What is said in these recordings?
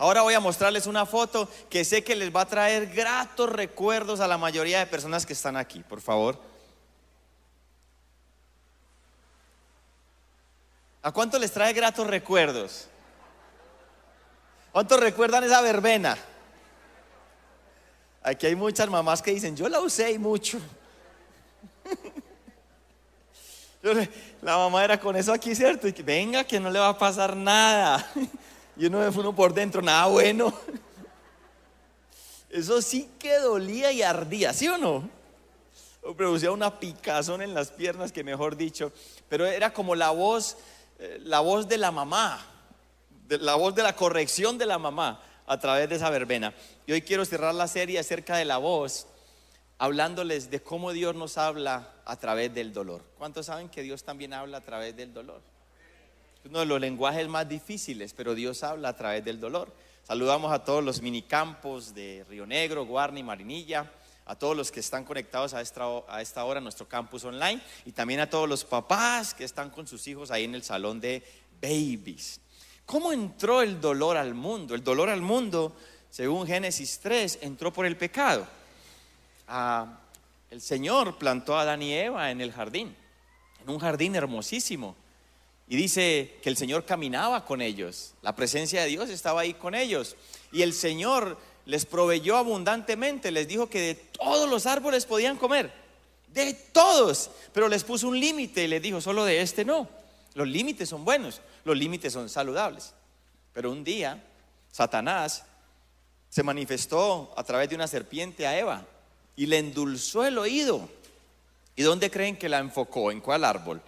Ahora voy a mostrarles una foto que sé que les va a traer gratos recuerdos a la mayoría de personas que están aquí, por favor. ¿A cuánto les trae gratos recuerdos? ¿Cuántos recuerdan esa verbena? Aquí hay muchas mamás que dicen, yo la usé y mucho. la mamá era con eso aquí, ¿cierto? Y que venga, que no le va a pasar nada. Y uno uno por dentro, nada bueno. Eso sí que dolía y ardía, ¿sí o no? O producía una picazón en las piernas, que mejor dicho. Pero era como la voz, eh, la voz de la mamá, la voz de la corrección de la mamá a través de esa verbena. Y hoy quiero cerrar la serie acerca de la voz, hablándoles de cómo Dios nos habla a través del dolor. ¿Cuántos saben que Dios también habla a través del dolor? Uno de los lenguajes más difíciles, pero Dios habla a través del dolor. Saludamos a todos los minicampos de Río Negro, Guarni, Marinilla, a todos los que están conectados a esta, a esta hora en nuestro campus online y también a todos los papás que están con sus hijos ahí en el salón de babies. ¿Cómo entró el dolor al mundo? El dolor al mundo, según Génesis 3, entró por el pecado. Ah, el Señor plantó a Adán y Eva en el jardín, en un jardín hermosísimo y dice que el Señor caminaba con ellos, la presencia de Dios estaba ahí con ellos. Y el Señor les proveyó abundantemente, les dijo que de todos los árboles podían comer, de todos, pero les puso un límite y les dijo, solo de este no. Los límites son buenos, los límites son saludables. Pero un día, Satanás se manifestó a través de una serpiente a Eva y le endulzó el oído. ¿Y dónde creen que la enfocó? ¿En cuál árbol?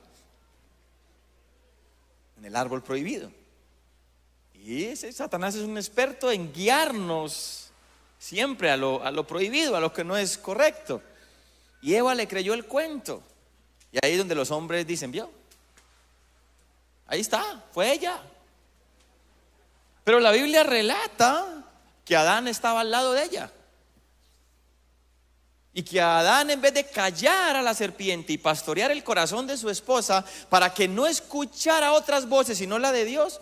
En el árbol prohibido. Y ese Satanás es un experto en guiarnos siempre a lo, a lo prohibido, a lo que no es correcto. Y Eva le creyó el cuento. Y ahí es donde los hombres dicen, vio, ahí está, fue ella. Pero la Biblia relata que Adán estaba al lado de ella. Y que Adán en vez de callar a la serpiente y pastorear el corazón de su esposa para que no escuchara otras voces sino la de Dios,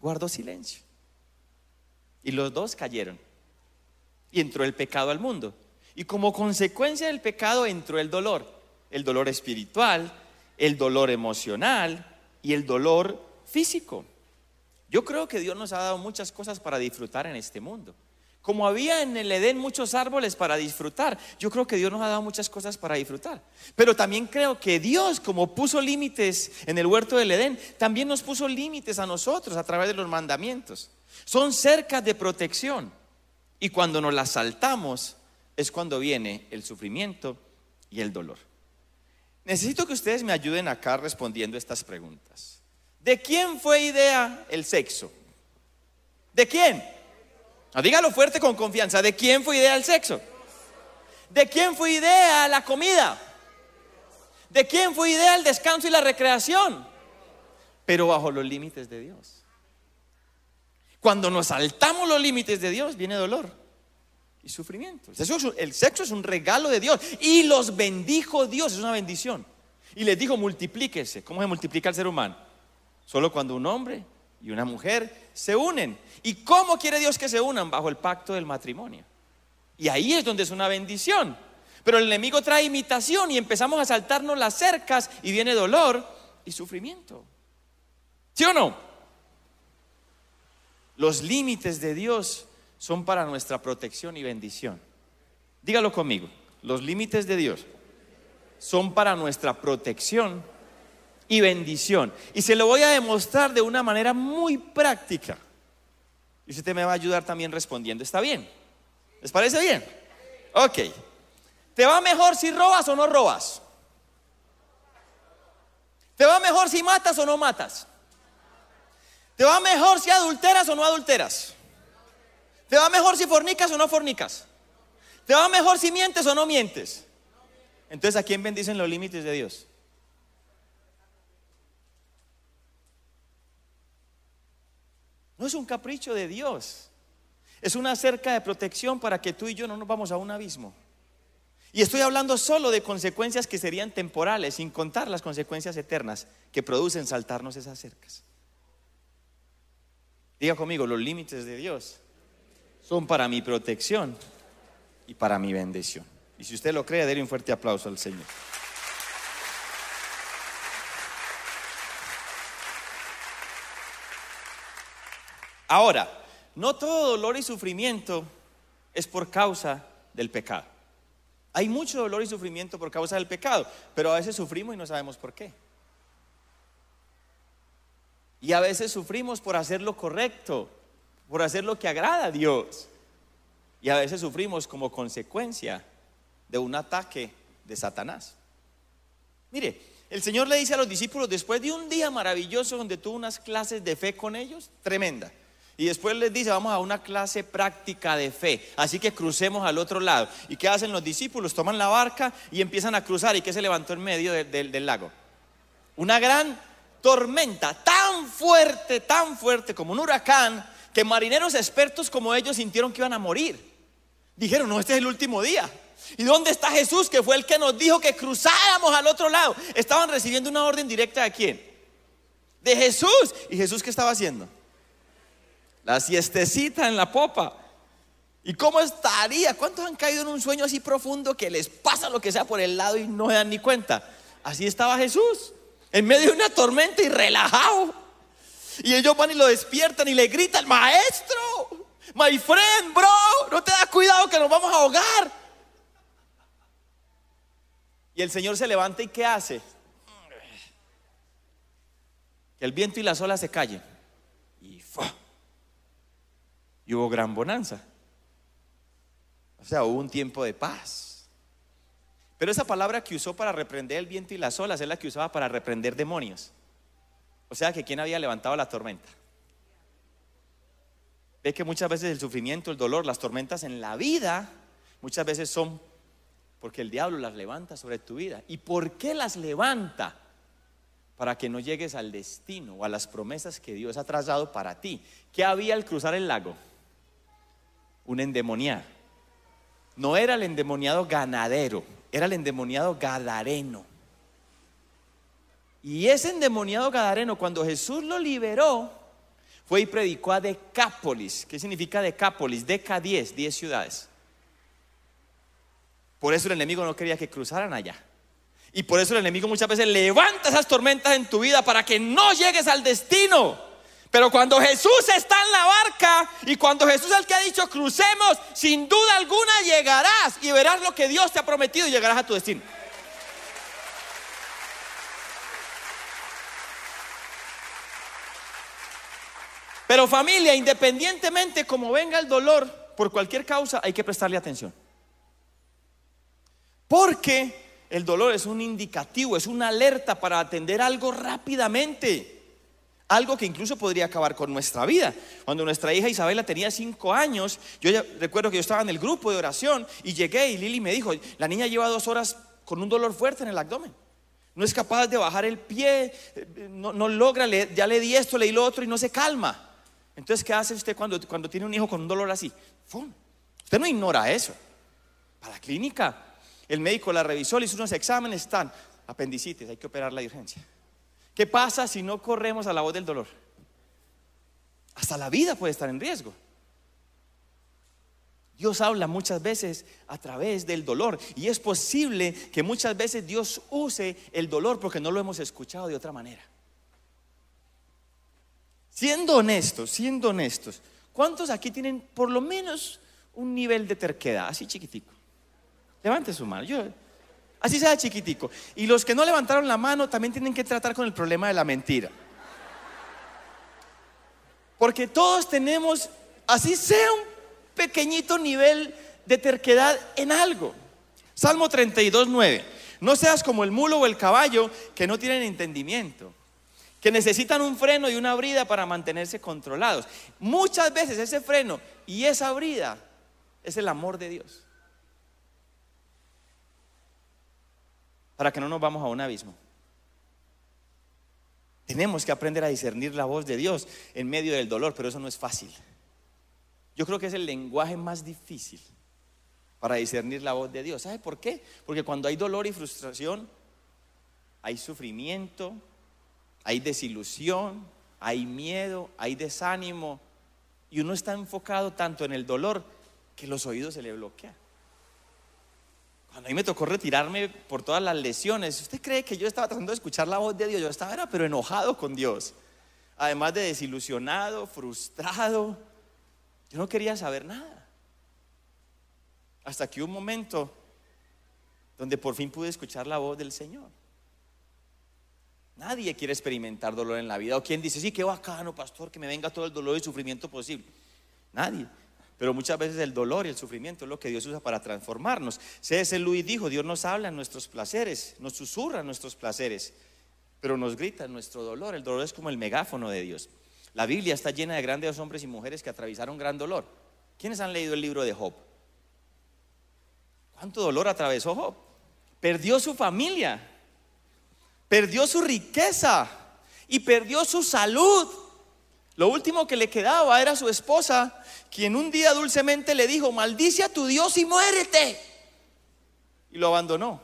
guardó silencio. Y los dos cayeron. Y entró el pecado al mundo. Y como consecuencia del pecado entró el dolor. El dolor espiritual, el dolor emocional y el dolor físico. Yo creo que Dios nos ha dado muchas cosas para disfrutar en este mundo. Como había en el Edén muchos árboles para disfrutar, yo creo que Dios nos ha dado muchas cosas para disfrutar. Pero también creo que Dios, como puso límites en el huerto del Edén, también nos puso límites a nosotros a través de los mandamientos. Son cercas de protección. Y cuando nos las saltamos es cuando viene el sufrimiento y el dolor. Necesito que ustedes me ayuden acá respondiendo estas preguntas. ¿De quién fue idea el sexo? ¿De quién? Dígalo fuerte con confianza. ¿De quién fue idea el sexo? ¿De quién fue idea la comida? ¿De quién fue idea el descanso y la recreación? Pero bajo los límites de Dios. Cuando nos saltamos los límites de Dios, viene dolor y sufrimiento. El sexo, es un regalo de Dios y los bendijo Dios, es una bendición. Y les dijo, multiplíquese. ¿Cómo se multiplica el ser humano? Solo cuando un hombre y una mujer se unen. ¿Y cómo quiere Dios que se unan? Bajo el pacto del matrimonio. Y ahí es donde es una bendición. Pero el enemigo trae imitación y empezamos a saltarnos las cercas y viene dolor y sufrimiento. ¿Sí o no? Los límites de Dios son para nuestra protección y bendición. Dígalo conmigo. Los límites de Dios son para nuestra protección y bendición. Y se lo voy a demostrar de una manera muy práctica. Y usted me va a ayudar también respondiendo. ¿Está bien? ¿Les parece bien? Ok. ¿Te va mejor si robas o no robas? ¿Te va mejor si matas o no matas? ¿Te va mejor si adulteras o no adulteras? ¿Te va mejor si fornicas o no fornicas? ¿Te va mejor si mientes o no mientes? Entonces, ¿a quién bendicen los límites de Dios? No es un capricho de Dios. Es una cerca de protección para que tú y yo no nos vamos a un abismo. Y estoy hablando solo de consecuencias que serían temporales, sin contar las consecuencias eternas que producen saltarnos esas cercas. Diga conmigo, los límites de Dios son para mi protección y para mi bendición. Y si usted lo cree, déle un fuerte aplauso al Señor. Ahora, no todo dolor y sufrimiento es por causa del pecado. Hay mucho dolor y sufrimiento por causa del pecado, pero a veces sufrimos y no sabemos por qué. Y a veces sufrimos por hacer lo correcto, por hacer lo que agrada a Dios. Y a veces sufrimos como consecuencia de un ataque de Satanás. Mire, el Señor le dice a los discípulos, después de un día maravilloso donde tuvo unas clases de fe con ellos, tremenda, y después les dice, vamos a una clase práctica de fe. Así que crucemos al otro lado. ¿Y qué hacen los discípulos? Toman la barca y empiezan a cruzar. ¿Y qué se levantó en medio del lago? Una gran tormenta, tan fuerte, tan fuerte como un huracán, que marineros expertos como ellos sintieron que iban a morir. Dijeron, no, este es el último día. ¿Y dónde está Jesús, que fue el que nos dijo que cruzáramos al otro lado? Estaban recibiendo una orden directa de quién? De Jesús. ¿Y Jesús qué estaba haciendo? La siestecita en la popa. ¿Y cómo estaría? ¿Cuántos han caído en un sueño así profundo que les pasa lo que sea por el lado y no se dan ni cuenta? Así estaba Jesús, en medio de una tormenta y relajado. Y ellos van y lo despiertan y le gritan, maestro, my friend, bro, no te das cuidado que nos vamos a ahogar. Y el Señor se levanta y ¿qué hace? Que el viento y las olas se callen. Y hubo gran bonanza. O sea, hubo un tiempo de paz. Pero esa palabra que usó para reprender el viento y las olas es la que usaba para reprender demonios. O sea, que quien había levantado la tormenta. Ve que muchas veces el sufrimiento, el dolor, las tormentas en la vida, muchas veces son porque el diablo las levanta sobre tu vida. ¿Y por qué las levanta? Para que no llegues al destino o a las promesas que Dios ha trazado para ti. ¿Qué había al cruzar el lago? Un endemoniado. No era el endemoniado ganadero, era el endemoniado gadareno. Y ese endemoniado gadareno, cuando Jesús lo liberó, fue y predicó a Decápolis. ¿Qué significa Decápolis? Deca 10, 10 ciudades. Por eso el enemigo no quería que cruzaran allá. Y por eso el enemigo muchas veces levanta esas tormentas en tu vida para que no llegues al destino. Pero cuando Jesús está en la barca y cuando Jesús es el que ha dicho crucemos, sin duda alguna llegarás y verás lo que Dios te ha prometido y llegarás a tu destino. Pero familia, independientemente como venga el dolor, por cualquier causa hay que prestarle atención. Porque el dolor es un indicativo, es una alerta para atender algo rápidamente algo que incluso podría acabar con nuestra vida. Cuando nuestra hija Isabela tenía cinco años, yo recuerdo que yo estaba en el grupo de oración y llegué y Lili me dijo, la niña lleva dos horas con un dolor fuerte en el abdomen. No es capaz de bajar el pie, no, logra, ya le di esto, le di lo otro y no se calma. Entonces, ¿qué hace usted cuando, cuando tiene un hijo con un dolor así? Usted no ignora eso. Para la clínica, el médico la revisó, le hizo unos exámenes, están apendicitis, hay que operar la urgencia. ¿Qué pasa si no corremos a la voz del dolor? Hasta la vida puede estar en riesgo. Dios habla muchas veces a través del dolor y es posible que muchas veces Dios use el dolor porque no lo hemos escuchado de otra manera. Siendo honestos, siendo honestos, ¿cuántos aquí tienen por lo menos un nivel de terquedad, así chiquitico? Levante su mano. Yo, Así sea chiquitico. Y los que no levantaron la mano también tienen que tratar con el problema de la mentira. Porque todos tenemos, así sea un pequeñito nivel de terquedad en algo. Salmo 32, 9. No seas como el mulo o el caballo que no tienen entendimiento, que necesitan un freno y una brida para mantenerse controlados. Muchas veces ese freno y esa brida es el amor de Dios. Para que no nos vamos a un abismo. Tenemos que aprender a discernir la voz de Dios en medio del dolor, pero eso no es fácil. Yo creo que es el lenguaje más difícil para discernir la voz de Dios. ¿Sabe por qué? Porque cuando hay dolor y frustración, hay sufrimiento, hay desilusión, hay miedo, hay desánimo, Y uno está enfocado tanto en el dolor que los oídos se le bloquean. Cuando a mí me tocó retirarme por todas las lesiones, ¿usted cree que yo estaba tratando de escuchar la voz de Dios? Yo estaba, pero enojado con Dios. Además de desilusionado, frustrado. Yo no quería saber nada. Hasta que un momento donde por fin pude escuchar la voz del Señor. Nadie quiere experimentar dolor en la vida. O quien dice, sí, qué bacano, pastor, que me venga todo el dolor y sufrimiento posible. Nadie. Pero muchas veces el dolor y el sufrimiento es lo que Dios usa para transformarnos. C.S. Luis dijo, Dios nos habla en nuestros placeres, nos susurra en nuestros placeres, pero nos grita en nuestro dolor. El dolor es como el megáfono de Dios. La Biblia está llena de grandes hombres y mujeres que atravesaron gran dolor. ¿Quiénes han leído el libro de Job? ¿Cuánto dolor atravesó Job? Perdió su familia, perdió su riqueza y perdió su salud. Lo último que le quedaba era su esposa, quien un día dulcemente le dijo, maldice a tu Dios y muérete. Y lo abandonó.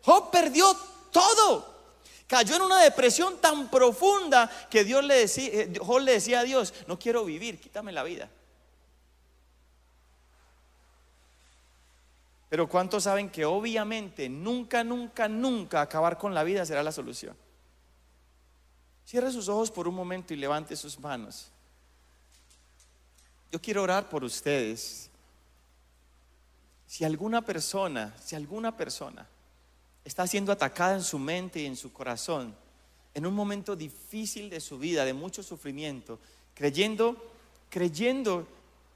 Job perdió todo. Cayó en una depresión tan profunda que Dios le decía, eh, Job le decía a Dios, no quiero vivir, quítame la vida. Pero ¿cuántos saben que obviamente nunca, nunca, nunca acabar con la vida será la solución? Cierre sus ojos por un momento y levante sus manos. Yo quiero orar por ustedes. Si alguna persona, si alguna persona está siendo atacada en su mente y en su corazón, en un momento difícil de su vida, de mucho sufrimiento, creyendo, creyendo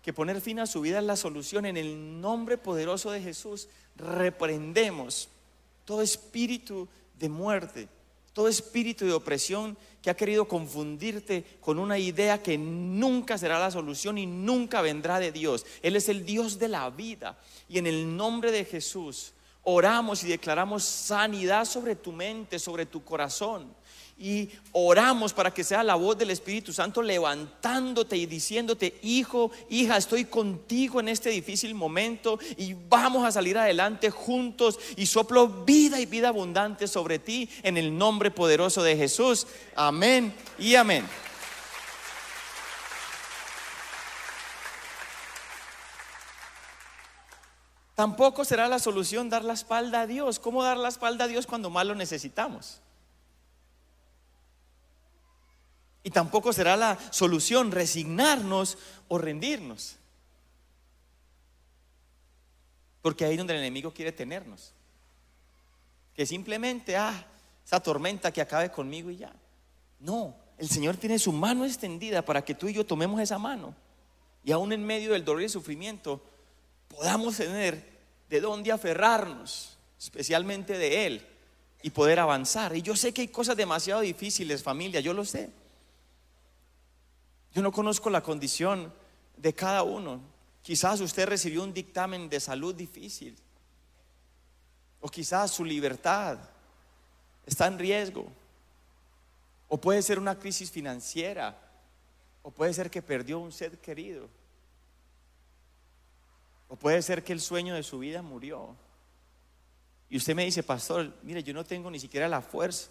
que poner fin a su vida es la solución, en el nombre poderoso de Jesús, reprendemos todo espíritu de muerte, todo espíritu de opresión que ha querido confundirte con una idea que nunca será la solución y nunca vendrá de Dios. Él es el Dios de la vida. Y en el nombre de Jesús oramos y declaramos sanidad sobre tu mente, sobre tu corazón y oramos para que sea la voz del Espíritu Santo levantándote y diciéndote, hijo, hija, estoy contigo en este difícil momento y vamos a salir adelante juntos y soplo vida y vida abundante sobre ti en el nombre poderoso de Jesús. Amén y amén. Tampoco será la solución dar la espalda a Dios. ¿Cómo dar la espalda a Dios cuando más lo necesitamos? Y tampoco será la solución resignarnos o rendirnos. Porque ahí es donde el enemigo quiere tenernos. Que simplemente, ah, esa tormenta que acabe conmigo y ya. No, el Señor tiene su mano extendida para que tú y yo tomemos esa mano. Y aún en medio del dolor y el sufrimiento, podamos tener de dónde aferrarnos, especialmente de Él, y poder avanzar. Y yo sé que hay cosas demasiado difíciles, familia, yo lo sé. Yo no conozco la condición de cada uno. Quizás usted recibió un dictamen de salud difícil. O quizás su libertad está en riesgo. O puede ser una crisis financiera. O puede ser que perdió un ser querido. O puede ser que el sueño de su vida murió. Y usted me dice, pastor, mire, yo no tengo ni siquiera la fuerza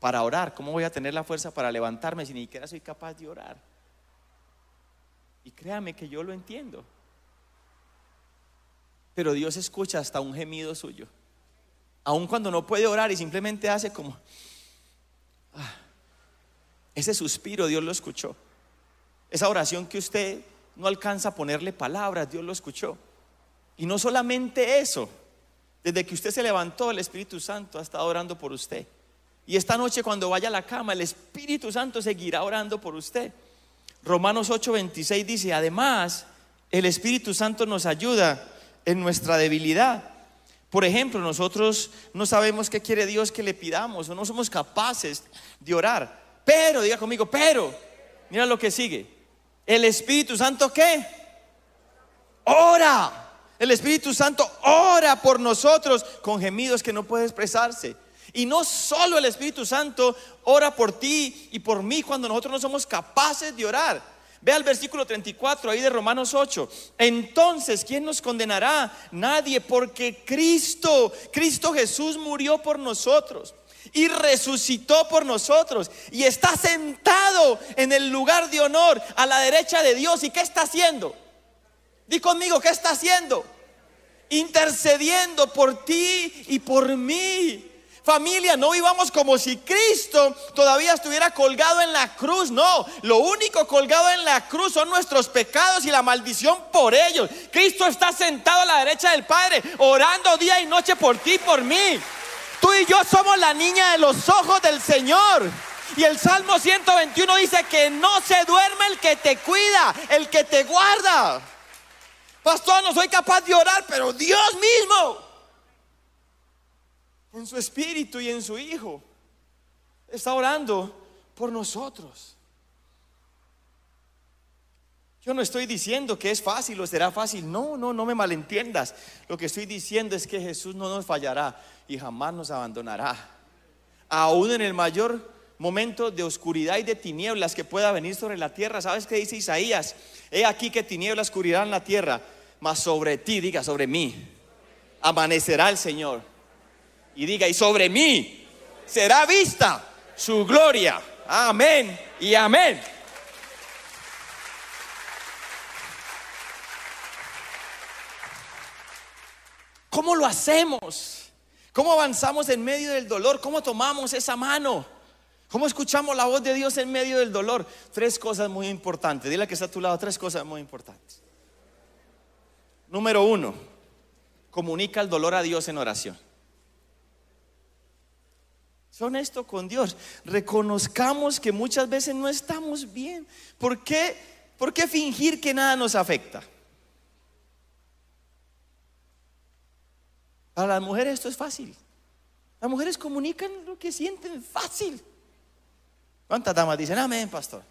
para orar. ¿Cómo voy a tener la fuerza para levantarme si ni siquiera soy capaz de orar? Y créame que yo lo entiendo. Pero Dios escucha hasta un gemido suyo. Aun cuando no puede orar y simplemente hace como... Ah, ese suspiro Dios lo escuchó. Esa oración que usted no alcanza a ponerle palabras, Dios lo escuchó. Y no solamente eso, desde que usted se levantó, el Espíritu Santo ha estado orando por usted. Y esta noche cuando vaya a la cama, el Espíritu Santo seguirá orando por usted. Romanos 8:26 dice, además, el Espíritu Santo nos ayuda en nuestra debilidad. Por ejemplo, nosotros no sabemos qué quiere Dios que le pidamos o no somos capaces de orar. Pero, diga conmigo, pero, mira lo que sigue. El Espíritu Santo, ¿qué? Ora. El Espíritu Santo ora por nosotros con gemidos que no puede expresarse. Y no solo el Espíritu Santo ora por ti y por mí cuando nosotros no somos capaces de orar. Vea el versículo 34 ahí de Romanos 8. Entonces, ¿quién nos condenará? Nadie, porque Cristo, Cristo Jesús murió por nosotros. y resucitó por nosotros y está sentado en el lugar de honor a la derecha de Dios. ¿Y qué está haciendo? Di conmigo, ¿qué está haciendo? Intercediendo por ti y por mí. Familia, no vivamos como si Cristo todavía estuviera colgado en la cruz. No, lo único colgado en la cruz son nuestros pecados y la maldición por ellos. Cristo está sentado a la derecha del Padre, orando día y noche por ti y por mí. Tú y yo somos la niña de los ojos del Señor. Y el Salmo 121 dice que no se duerme el que te cuida, el que te guarda. Pastor, no soy capaz de orar, pero Dios mismo en su espíritu y en su Hijo. Está orando por nosotros. Yo no estoy diciendo que es fácil o será fácil. No, no, no me malentiendas. Lo que estoy diciendo es que Jesús no nos fallará y jamás nos abandonará. Aún en el mayor momento de oscuridad y de tinieblas que pueda venir sobre la tierra. ¿Sabes qué dice Isaías? He aquí que tinieblas en la tierra, mas sobre ti, diga, sobre mí, amanecerá el Señor y diga, y sobre mí será vista su gloria. Amén y amén. ¿Cómo lo hacemos? ¿Cómo avanzamos en medio del dolor? ¿Cómo tomamos esa mano? ¿Cómo escuchamos la voz de Dios en medio del dolor? Tres cosas muy importantes. Dile que está a tu lado, tres cosas muy importantes. Número uno, comunica el dolor a Dios en oración. Son honesto con Dios. Reconozcamos que muchas veces no estamos bien. ¿Por qué, ¿Por qué fingir que nada nos afecta? Para las mujeres esto es fácil. Las mujeres comunican lo que sienten fácil. ¿Cuántas damas dicen amén, pastor?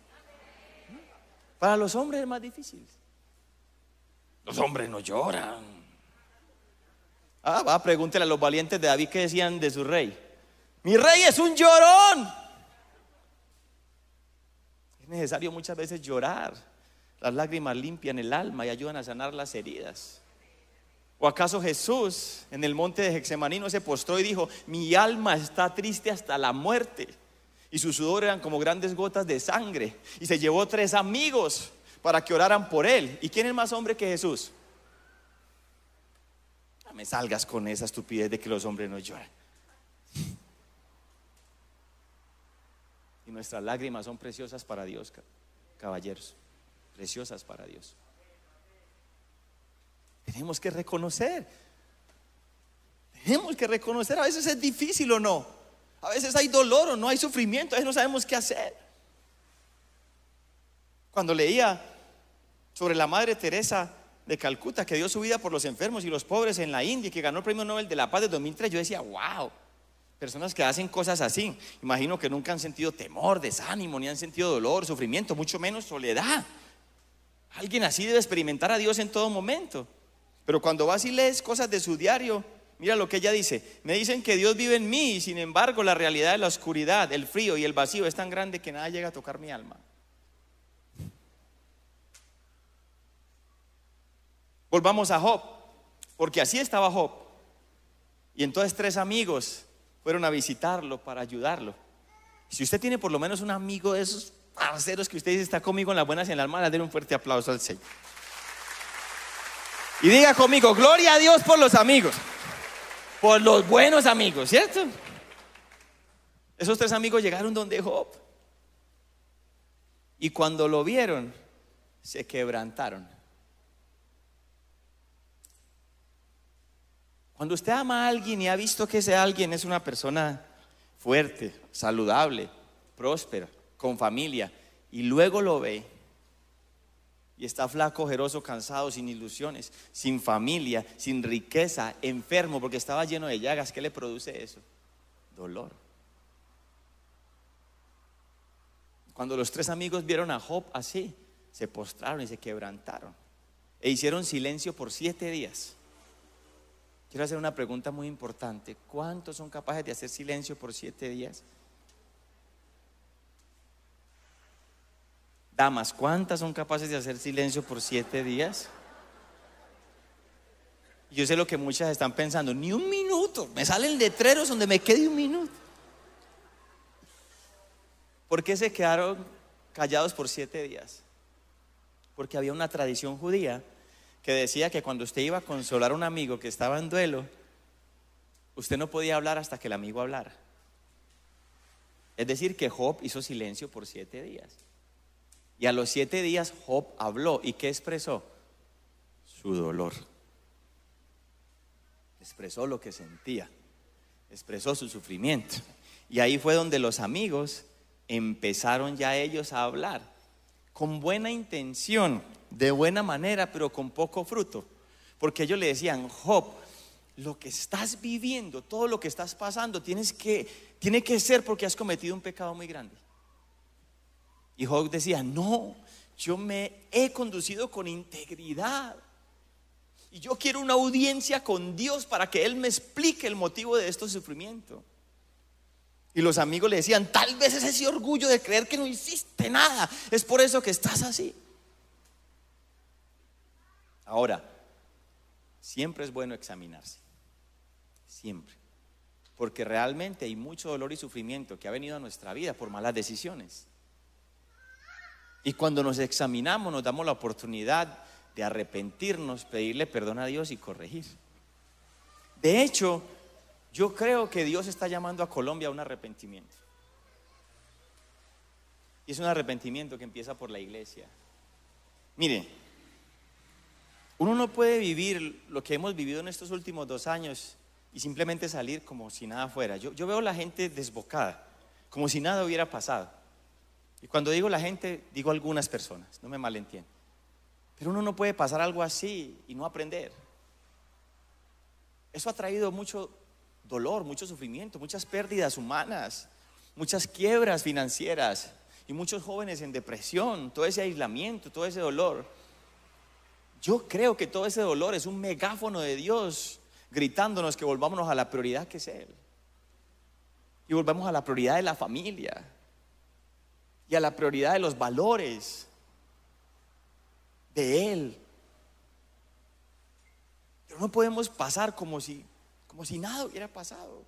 Para los hombres es más difícil. Los hombres no lloran. Ah, va, pregúntele a los valientes de David que decían de su rey. Mi rey es un llorón. Es necesario muchas veces llorar. Las lágrimas limpian el alma y ayudan a sanar las heridas. ¿O acaso Jesús en el monte de Hexemanino se postró y dijo, mi alma está triste hasta la muerte? Y sus sudor eran como grandes gotas de sangre. Y se llevó tres amigos para que oraran por él. ¿Y quién es más hombre que Jesús? No me salgas con esa estupidez de que los hombres no lloran. Y nuestras lágrimas son preciosas para Dios, caballeros. Preciosas para Dios. Tenemos que reconocer. Tenemos que reconocer. A veces es difícil o no. A veces hay dolor o no, hay sufrimiento. A veces no sabemos qué hacer. Cuando leía sobre la Madre Teresa de Calcuta, que dio su vida por los enfermos y los pobres en la India, y que ganó el Premio Nobel de la Paz de 2003, yo decía, wow. Personas que hacen cosas así, imagino que nunca han sentido temor, desánimo, ni han sentido dolor, sufrimiento, mucho menos soledad. Alguien así debe experimentar a Dios en todo momento. Pero cuando vas y lees cosas de su diario, mira lo que ella dice. Me dicen que Dios vive en mí y sin embargo la realidad de la oscuridad, el frío y el vacío es tan grande que nada llega a tocar mi alma. Volvamos a Job, porque así estaba Job. Y entonces tres amigos fueron a visitarlo para ayudarlo. Si usted tiene por lo menos un amigo de esos parceros que usted dice está conmigo en las buenas y en las malas, denle un fuerte aplauso al Señor. Y diga conmigo, gloria a Dios por los amigos, por los buenos amigos, ¿cierto? Esos tres amigos llegaron donde Job. Y cuando lo vieron, se quebrantaron. Cuando usted ama a alguien y ha visto que ese alguien es una persona fuerte, saludable, próspera, con familia, y luego lo ve y está flaco, ojeroso, cansado, sin ilusiones, sin familia, sin riqueza, enfermo porque estaba lleno de llagas, ¿qué le produce eso? Dolor. Cuando los tres amigos vieron a Job así, se postraron y se quebrantaron e hicieron silencio por siete días. Quiero hacer una pregunta muy importante. ¿Cuántos son capaces de hacer silencio por siete días? Damas, ¿cuántas son capaces de hacer silencio por siete días? Yo sé lo que muchas están pensando, ni un minuto. Me salen letreros donde me quede un minuto. ¿Por qué se quedaron callados por siete días? Porque había una tradición judía que decía que cuando usted iba a consolar a un amigo que estaba en duelo, usted no podía hablar hasta que el amigo hablara. Es decir, que Job hizo silencio por siete días. Y a los siete días Job habló. ¿Y qué expresó? Su dolor. Expresó lo que sentía. Expresó su sufrimiento. Y ahí fue donde los amigos empezaron ya ellos a hablar. Con buena intención, de buena manera, pero con poco fruto. Porque ellos le decían, Job, lo que estás viviendo, todo lo que estás pasando, tienes que, tiene que ser porque has cometido un pecado muy grande. Y Job decía, no, yo me he conducido con integridad. Y yo quiero una audiencia con Dios para que Él me explique el motivo de este sufrimiento. Y los amigos le decían, tal vez es ese orgullo de creer que no hiciste nada. Es por eso que estás así. Ahora, siempre es bueno examinarse. Siempre. Porque realmente hay mucho dolor y sufrimiento que ha venido a nuestra vida por malas decisiones. Y cuando nos examinamos nos damos la oportunidad de arrepentirnos, pedirle perdón a Dios y corregir. De hecho, yo creo que Dios está llamando a Colombia a un arrepentimiento. Y es un arrepentimiento que empieza por la iglesia. Mire, uno no puede vivir lo que hemos vivido en estos últimos dos años y simplemente salir como si nada fuera. Yo, yo veo la gente desbocada, como si nada hubiera pasado. Y cuando digo la gente, digo algunas personas, no me malentiendan. Pero uno no puede pasar algo así y no aprender. Eso ha traído mucho dolor, mucho sufrimiento, muchas pérdidas humanas, muchas quiebras financieras y muchos jóvenes en depresión, todo ese aislamiento, todo ese dolor. Yo creo que todo ese dolor es un megáfono de Dios gritándonos que volvámonos a la prioridad que es Él. Y volvamos a la prioridad de la familia, y a la prioridad de los valores de Él. Pero no podemos pasar como si, como si nada hubiera pasado.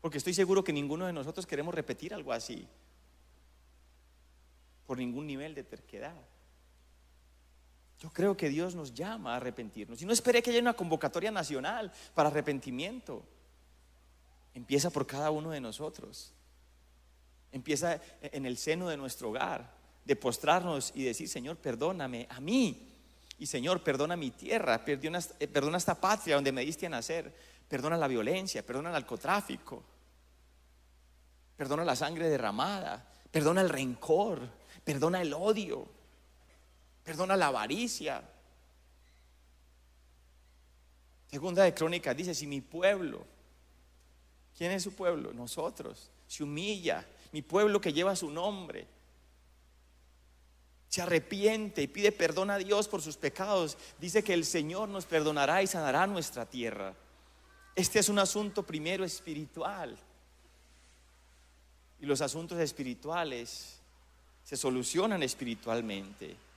Porque estoy seguro que ninguno de nosotros queremos repetir algo así. Por ningún nivel de terquedad. Yo creo que Dios nos llama a arrepentirnos. Y no espere que haya una convocatoria nacional para arrepentimiento. Empieza por cada uno de nosotros. Empieza en el seno de nuestro hogar, de postrarnos y decir, Señor, perdóname a mí. Y Señor, perdona mi tierra, eh, perdona, esta patria donde me diste a nacer, perdona la violencia, perdona el narcotráfico, perdona la sangre derramada, perdona el rencor, perdona el odio, perdona la avaricia. Segunda de Crónicas dice, si mi pueblo, ¿quién es su pueblo? Nosotros, se humilla mi pueblo que lleva su nombre, se arrepiente y pide perdón a Dios por sus pecados, dice que el Señor nos perdonará y sanará nuestra tierra. Este es un asunto primero espiritual. Y los asuntos espirituales se solucionan espiritualmente.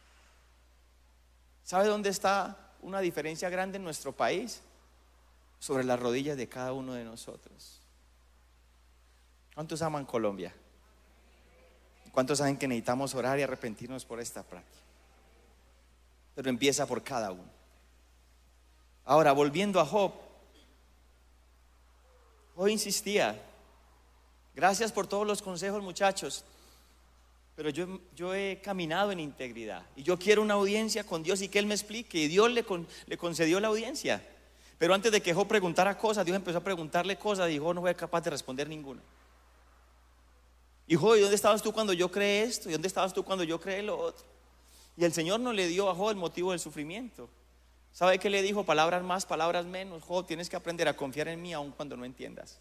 ¿Sabe dónde está una diferencia grande en nuestro país? Sobre las rodillas de cada uno de nosotros. ¿Cuántos aman Colombia? ¿Cuántos saben que necesitamos orar y arrepentirnos por esta práctica? Pero empieza por cada uno. Ahora, volviendo a Job, Job insistía, gracias por todos los consejos muchachos, pero yo, yo, he caminado en integridad y yo quiero una audiencia con Dios y que Él me explique. Y Dios le, le concedió la audiencia. Pero antes de que Job preguntara cosas, Dios empezó a preguntarle cosas y Job no fue capaz de responder ninguna. Hijo, ¿y dónde estabas tú cuando yo creé esto? ¿Y dónde estabas tú cuando yo creé lo otro? Y el Señor no le dio a Job el motivo del sufrimiento. ¿Sabe qué le dijo? Palabras más, palabras menos. Job, tienes que aprender a confiar en mí aun cuando no entiendas.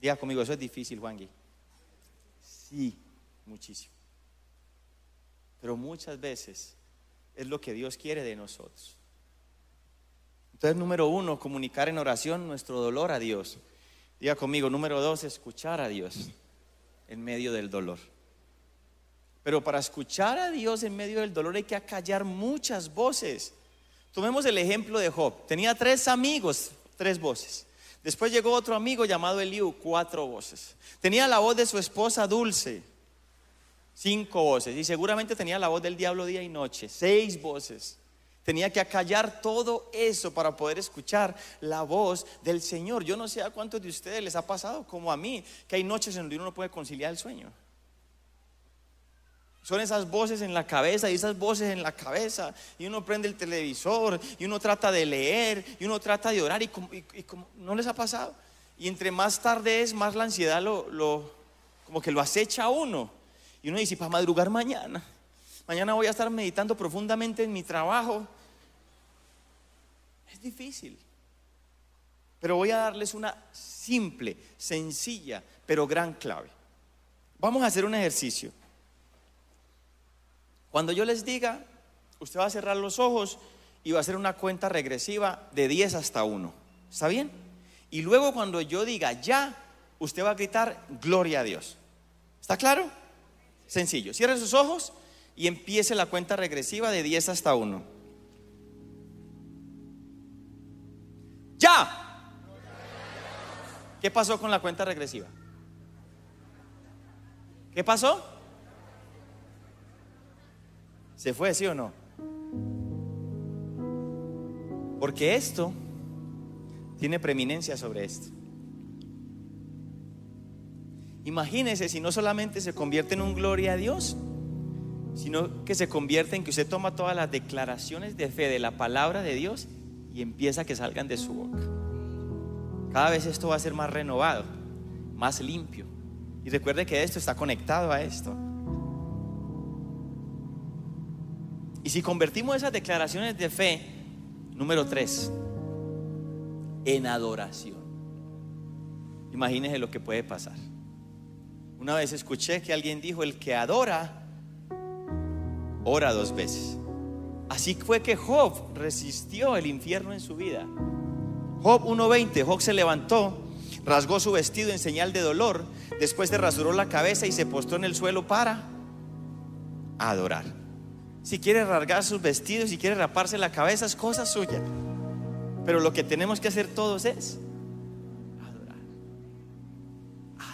Diga conmigo, eso es difícil, Juan Sí, muchísimo. Pero muchas veces es lo que Dios quiere de nosotros. Entonces, número uno, comunicar en oración nuestro dolor a Dios. Diga conmigo, número dos, escuchar a Dios en medio del dolor. Pero para escuchar a Dios en medio del dolor hay que acallar muchas voces. Tomemos el ejemplo de Job. Tenía tres amigos, tres voces. Después llegó otro amigo llamado Eliú, cuatro voces. Tenía la voz de su esposa Dulce, cinco voces. Y seguramente tenía la voz del diablo día y noche, seis voces. Tenía que acallar todo eso para poder escuchar la voz del Señor. Yo no sé a cuántos de ustedes les ha pasado, como a mí, que hay noches en donde uno no puede conciliar el sueño. Son esas voces en la cabeza y esas voces en la cabeza. Y uno prende el televisor y uno trata de leer y uno trata de orar y como, no les ha pasado. Y entre más tarde es, más la ansiedad lo, lo, como que lo acecha a uno. Y uno dice, para madrugar mañana. Mañana voy a estar meditando profundamente en mi trabajo. Es difícil. Pero voy a darles una simple, sencilla, pero gran clave. Vamos a hacer un ejercicio. Cuando yo les diga, usted va a cerrar los ojos y va a hacer una cuenta regresiva de 10 hasta 1. ¿Está bien? Y luego cuando yo diga ya, usted va a gritar gloria a Dios. ¿Está claro? Sencillo. Cierre sus ojos y empiece la cuenta regresiva de 10 hasta 1. ¡Ya! ¿Qué pasó con la cuenta regresiva? ¿Qué pasó? ¿Se fue, sí o no? Porque esto tiene preeminencia sobre esto. Imagínese si no solamente se convierte en un gloria a Dios, sino que se convierte en que usted toma todas las declaraciones de fe de la palabra de Dios y empieza a que salgan de su boca. Cada vez esto va a ser más renovado, más limpio. Y recuerde que esto está conectado a esto. Y si convertimos esas declaraciones de fe, número tres, en adoración. Imagínese lo que puede pasar. Una vez escuché que alguien dijo, el que adora, ora dos veces. Así fue que Job resistió el infierno en su vida. Job 1.20, Job se levantó, rasgó su vestido en señal de dolor, después se rasuró la cabeza y se postó en el suelo para adorar. Si quiere rasgar sus vestidos, si quiere raparse la cabeza, es cosa suya. Pero lo que tenemos que hacer todos es adorar.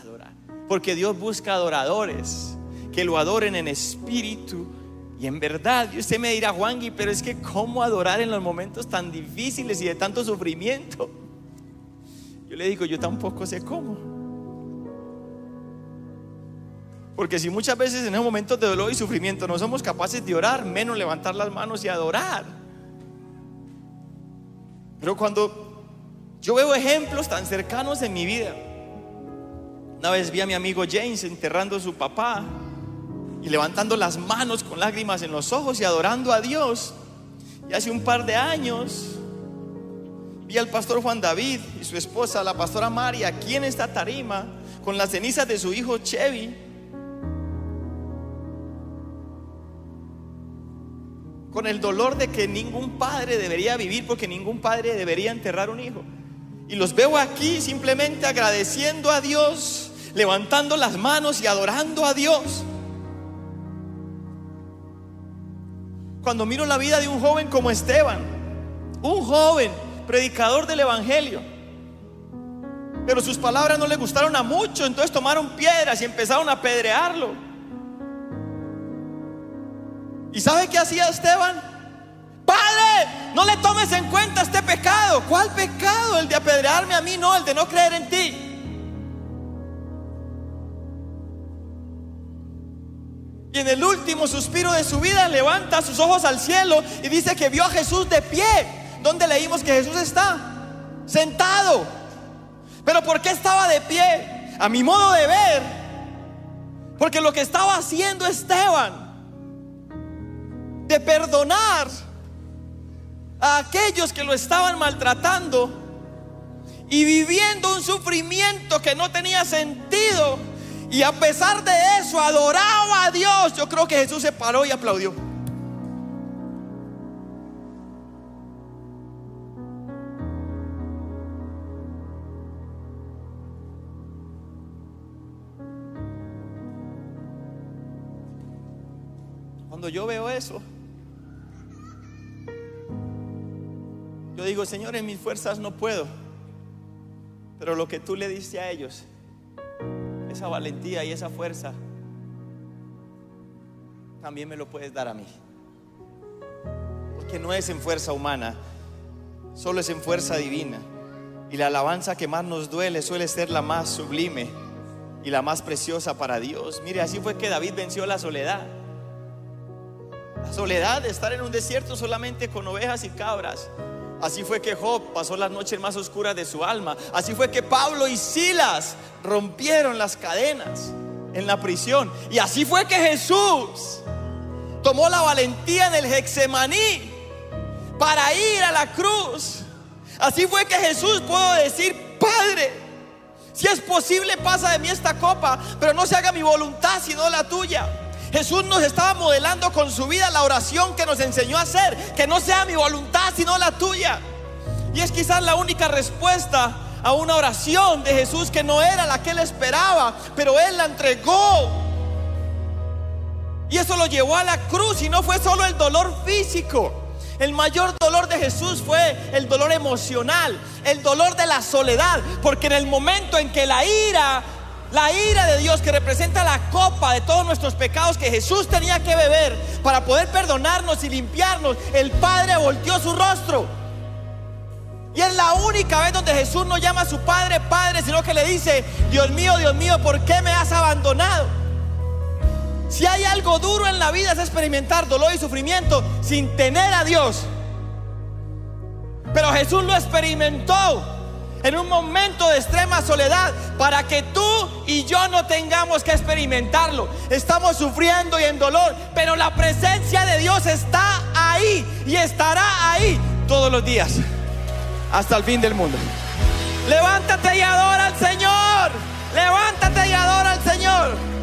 Adorar. Porque Dios busca adoradores que lo adoren en espíritu y en verdad. Y usted me dirá, Juan, pero es que ¿cómo adorar en los momentos tan difíciles y de tanto sufrimiento? Yo le digo, yo tampoco sé cómo. Porque si muchas veces en esos momentos de dolor y sufrimiento no somos capaces de orar, menos levantar las manos y adorar. Pero cuando yo veo ejemplos tan cercanos en mi vida, una vez vi a mi amigo James enterrando a su papá y levantando las manos con lágrimas en los ojos y adorando a Dios. Y hace un par de años vi al pastor Juan David y su esposa, la pastora María, aquí en esta tarima, con las cenizas de su hijo Chevy con el dolor de que ningún padre debería vivir porque ningún padre debería enterrar un hijo. Y los veo aquí simplemente agradeciendo a Dios, levantando las manos y adorando a Dios. Cuando miro la vida de un joven como Esteban, un joven predicador del Evangelio, pero sus palabras no le gustaron a mucho, entonces tomaron piedras y empezaron a apedrearlo. ¿Y sabe qué hacía Esteban? Padre, no le tomes en cuenta este pecado. ¿Cuál pecado? El de apedrearme a mí, no, el de no creer en ti. Y en el último suspiro de su vida levanta sus ojos al cielo y dice que vio a Jesús de pie. ¿Dónde leímos que Jesús está? Sentado. Pero ¿por qué estaba de pie? A mi modo de ver. Porque lo que estaba haciendo Esteban de perdonar a aquellos que lo estaban maltratando y viviendo un sufrimiento que no tenía sentido. Y a pesar de eso, adoraba a Dios. Yo creo que Jesús se paró y aplaudió. Cuando yo veo eso, Yo digo, Señor, en mis fuerzas no puedo. Pero lo que tú le diste a ellos, esa valentía y esa fuerza, también me lo puedes dar a mí. Porque no es en fuerza humana, solo es en fuerza divina. Y la alabanza que más nos duele suele ser la más sublime y la más preciosa para Dios. Mire, así fue que David venció la soledad. La soledad de estar en un desierto solamente con ovejas y cabras. Así fue que Job pasó las noches más oscuras de su alma. Así fue que Pablo y Silas rompieron las cadenas en la prisión. Y así fue que Jesús tomó la valentía en el Hexemaní para ir a la cruz. Así fue que Jesús pudo decir, Padre, si es posible pasa de mí esta copa, pero no se haga mi voluntad sino la tuya. Jesús nos estaba modelando con su vida la oración que nos enseñó a hacer, que no sea mi voluntad sino la tuya. Y es quizás la única respuesta a una oración de Jesús que no era la que él esperaba, pero él la entregó. Y eso lo llevó a la cruz y no fue solo el dolor físico. El mayor dolor de Jesús fue el dolor emocional, el dolor de la soledad, porque en el momento en que la ira la ira de Dios que representa la copa de todos nuestros pecados que Jesús tenía que beber para poder perdonarnos y limpiarnos, el Padre volteó su rostro. Y es la única vez donde Jesús no llama a su Padre Padre, sino que le dice, Dios mío, Dios mío, ¿por qué me has abandonado? Si hay algo duro en la vida es experimentar dolor y sufrimiento sin tener a Dios. Pero Jesús lo experimentó en un momento de extrema soledad para que tú y yo no tengamos que experimentarlo. Estamos sufriendo y en dolor, pero la presencia de Dios está ahí y estará ahí todos los días hasta el fin del mundo. Levántate y adora al Señor. Levántate y adora al Señor.